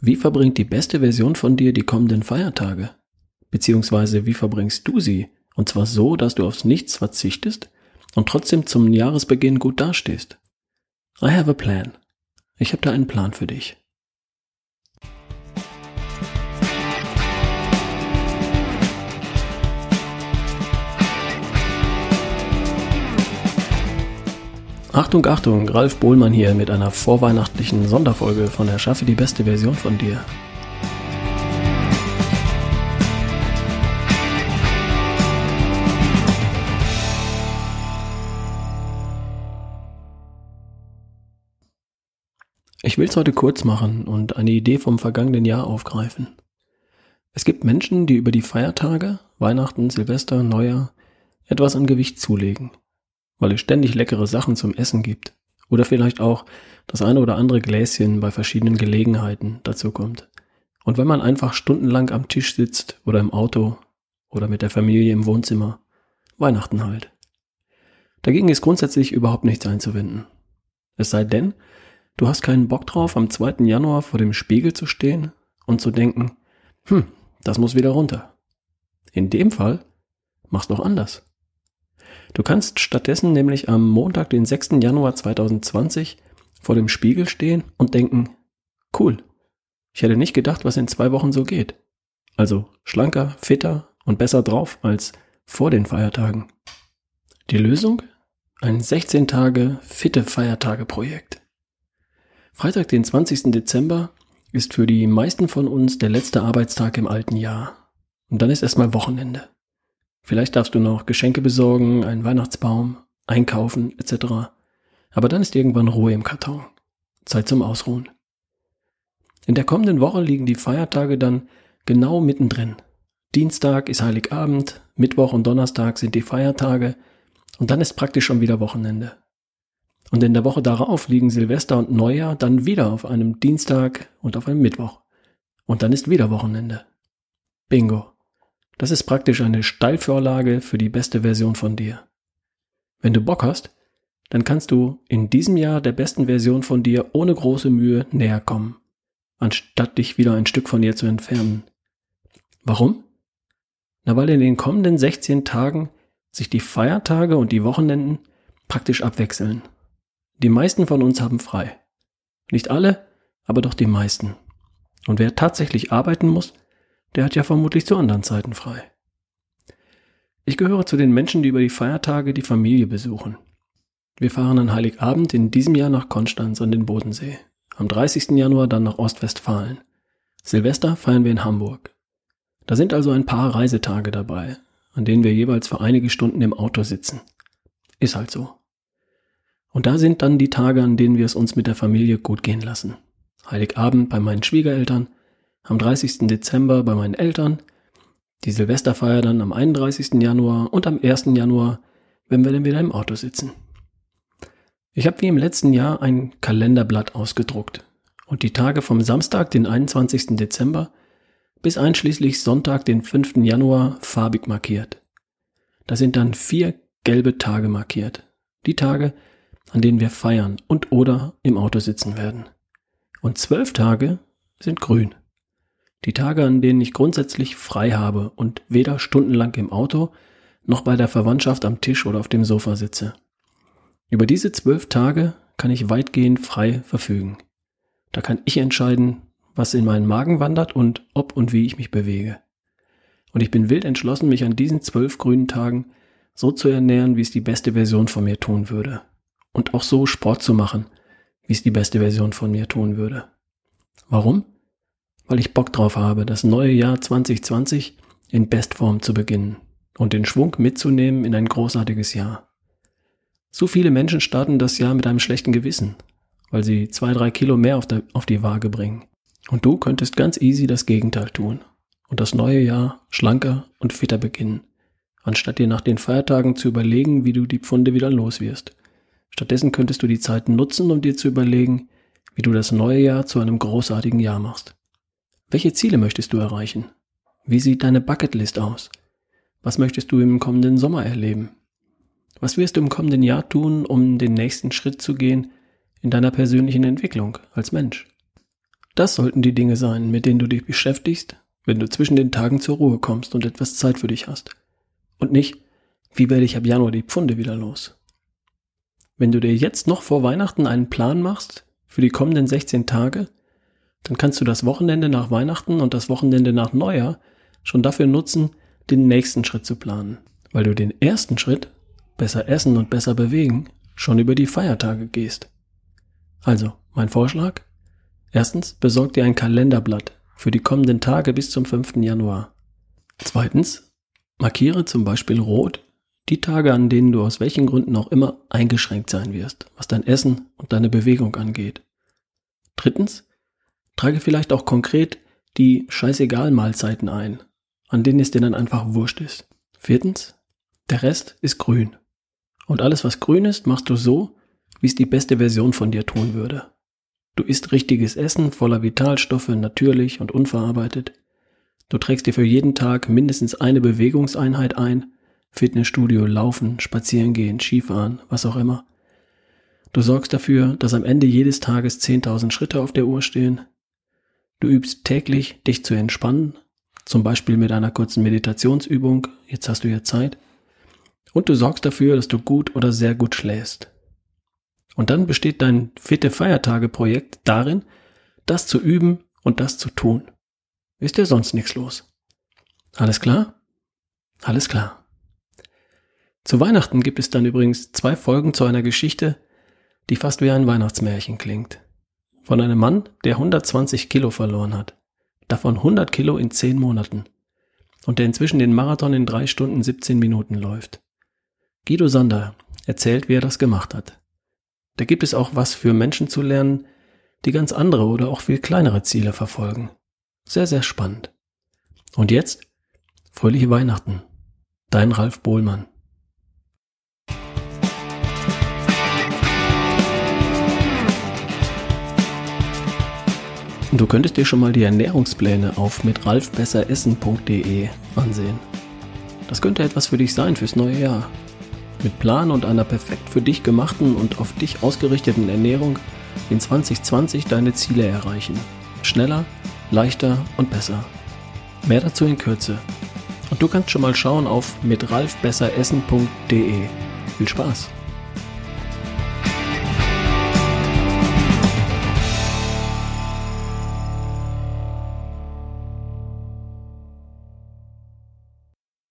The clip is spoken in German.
Wie verbringt die beste Version von dir die kommenden Feiertage? Beziehungsweise wie verbringst du sie? Und zwar so, dass du aufs Nichts verzichtest und trotzdem zum Jahresbeginn gut dastehst. I have a plan. Ich habe da einen Plan für dich. Achtung, Achtung, Ralf Bohlmann hier mit einer vorweihnachtlichen Sonderfolge von Erschaffe die beste Version von dir. Ich will es heute kurz machen und eine Idee vom vergangenen Jahr aufgreifen. Es gibt Menschen, die über die Feiertage, Weihnachten, Silvester, Neujahr, etwas an Gewicht zulegen weil es ständig leckere Sachen zum Essen gibt. Oder vielleicht auch das eine oder andere Gläschen bei verschiedenen Gelegenheiten dazu kommt. Und wenn man einfach stundenlang am Tisch sitzt oder im Auto oder mit der Familie im Wohnzimmer, Weihnachten halt. Dagegen ist grundsätzlich überhaupt nichts einzuwenden. Es sei denn, du hast keinen Bock drauf, am 2. Januar vor dem Spiegel zu stehen und zu denken, hm, das muss wieder runter. In dem Fall mach's doch anders. Du kannst stattdessen nämlich am Montag, den 6. Januar 2020 vor dem Spiegel stehen und denken, cool, ich hätte nicht gedacht, was in zwei Wochen so geht. Also schlanker, fitter und besser drauf als vor den Feiertagen. Die Lösung? Ein 16 Tage fitte Feiertage Projekt. Freitag, den 20. Dezember ist für die meisten von uns der letzte Arbeitstag im alten Jahr. Und dann ist erstmal Wochenende. Vielleicht darfst du noch Geschenke besorgen, einen Weihnachtsbaum, einkaufen etc. Aber dann ist irgendwann Ruhe im Karton. Zeit zum Ausruhen. In der kommenden Woche liegen die Feiertage dann genau mittendrin. Dienstag ist Heiligabend, Mittwoch und Donnerstag sind die Feiertage und dann ist praktisch schon wieder Wochenende. Und in der Woche darauf liegen Silvester und Neujahr dann wieder auf einem Dienstag und auf einem Mittwoch. Und dann ist wieder Wochenende. Bingo. Das ist praktisch eine Steilvorlage für die beste Version von dir. Wenn du Bock hast, dann kannst du in diesem Jahr der besten Version von dir ohne große Mühe näher kommen, anstatt dich wieder ein Stück von ihr zu entfernen. Warum? Na, weil in den kommenden 16 Tagen sich die Feiertage und die Wochenenden praktisch abwechseln. Die meisten von uns haben frei. Nicht alle, aber doch die meisten. Und wer tatsächlich arbeiten muss, der hat ja vermutlich zu anderen Zeiten frei. Ich gehöre zu den Menschen, die über die Feiertage die Familie besuchen. Wir fahren an Heiligabend in diesem Jahr nach Konstanz an den Bodensee. Am 30. Januar dann nach Ostwestfalen. Silvester feiern wir in Hamburg. Da sind also ein paar Reisetage dabei, an denen wir jeweils für einige Stunden im Auto sitzen. Ist halt so. Und da sind dann die Tage, an denen wir es uns mit der Familie gut gehen lassen. Heiligabend bei meinen Schwiegereltern, am 30. Dezember bei meinen Eltern, die Silvesterfeier dann am 31. Januar und am 1. Januar, wenn wir dann wieder im Auto sitzen. Ich habe wie im letzten Jahr ein Kalenderblatt ausgedruckt und die Tage vom Samstag, den 21. Dezember, bis einschließlich Sonntag, den 5. Januar, farbig markiert. Da sind dann vier gelbe Tage markiert. Die Tage, an denen wir feiern und oder im Auto sitzen werden. Und zwölf Tage sind grün. Die Tage, an denen ich grundsätzlich frei habe und weder stundenlang im Auto noch bei der Verwandtschaft am Tisch oder auf dem Sofa sitze. Über diese zwölf Tage kann ich weitgehend frei verfügen. Da kann ich entscheiden, was in meinen Magen wandert und ob und wie ich mich bewege. Und ich bin wild entschlossen, mich an diesen zwölf grünen Tagen so zu ernähren, wie es die beste Version von mir tun würde. Und auch so Sport zu machen, wie es die beste Version von mir tun würde. Warum? Weil ich Bock drauf habe, das neue Jahr 2020 in Bestform zu beginnen und den Schwung mitzunehmen in ein großartiges Jahr. So viele Menschen starten das Jahr mit einem schlechten Gewissen, weil sie zwei, drei Kilo mehr auf, der, auf die Waage bringen. Und du könntest ganz easy das Gegenteil tun und das neue Jahr schlanker und fitter beginnen, anstatt dir nach den Feiertagen zu überlegen, wie du die Pfunde wieder los wirst. Stattdessen könntest du die Zeit nutzen, um dir zu überlegen, wie du das neue Jahr zu einem großartigen Jahr machst. Welche Ziele möchtest du erreichen? Wie sieht deine Bucketlist aus? Was möchtest du im kommenden Sommer erleben? Was wirst du im kommenden Jahr tun, um den nächsten Schritt zu gehen in deiner persönlichen Entwicklung als Mensch? Das sollten die Dinge sein, mit denen du dich beschäftigst, wenn du zwischen den Tagen zur Ruhe kommst und etwas Zeit für dich hast. Und nicht, wie werde ich ab Januar die Pfunde wieder los? Wenn du dir jetzt noch vor Weihnachten einen Plan machst für die kommenden 16 Tage, dann kannst du das Wochenende nach Weihnachten und das Wochenende nach Neujahr schon dafür nutzen, den nächsten Schritt zu planen, weil du den ersten Schritt, besser essen und besser bewegen, schon über die Feiertage gehst. Also, mein Vorschlag? Erstens, besorg dir ein Kalenderblatt für die kommenden Tage bis zum 5. Januar. Zweitens, markiere zum Beispiel rot die Tage, an denen du aus welchen Gründen auch immer eingeschränkt sein wirst, was dein Essen und deine Bewegung angeht. Drittens, trage vielleicht auch konkret die scheißegal Mahlzeiten ein, an denen es dir dann einfach wurscht ist. Viertens, der Rest ist grün. Und alles, was grün ist, machst du so, wie es die beste Version von dir tun würde. Du isst richtiges Essen voller Vitalstoffe, natürlich und unverarbeitet. Du trägst dir für jeden Tag mindestens eine Bewegungseinheit ein, Fitnessstudio, Laufen, Spazieren gehen, Skifahren, was auch immer. Du sorgst dafür, dass am Ende jedes Tages 10.000 Schritte auf der Uhr stehen. Du übst täglich, dich zu entspannen, zum Beispiel mit einer kurzen Meditationsübung, jetzt hast du ja Zeit. Und du sorgst dafür, dass du gut oder sehr gut schläfst. Und dann besteht dein Fitte Feiertage Projekt darin, das zu üben und das zu tun. Ist dir sonst nichts los. Alles klar? Alles klar. Zu Weihnachten gibt es dann übrigens zwei Folgen zu einer Geschichte, die fast wie ein Weihnachtsmärchen klingt. Von einem Mann, der 120 Kilo verloren hat. Davon 100 Kilo in 10 Monaten. Und der inzwischen den Marathon in 3 Stunden 17 Minuten läuft. Guido Sander erzählt, wie er das gemacht hat. Da gibt es auch was für Menschen zu lernen, die ganz andere oder auch viel kleinere Ziele verfolgen. Sehr, sehr spannend. Und jetzt fröhliche Weihnachten. Dein Ralf Bohlmann. Du könntest dir schon mal die Ernährungspläne auf mitralfbesseressen.de ansehen. Das könnte etwas für dich sein fürs neue Jahr. Mit Plan und einer perfekt für dich gemachten und auf dich ausgerichteten Ernährung in 2020 deine Ziele erreichen. Schneller, leichter und besser. Mehr dazu in Kürze. Und du kannst schon mal schauen auf mitralfbesseressen.de. Viel Spaß!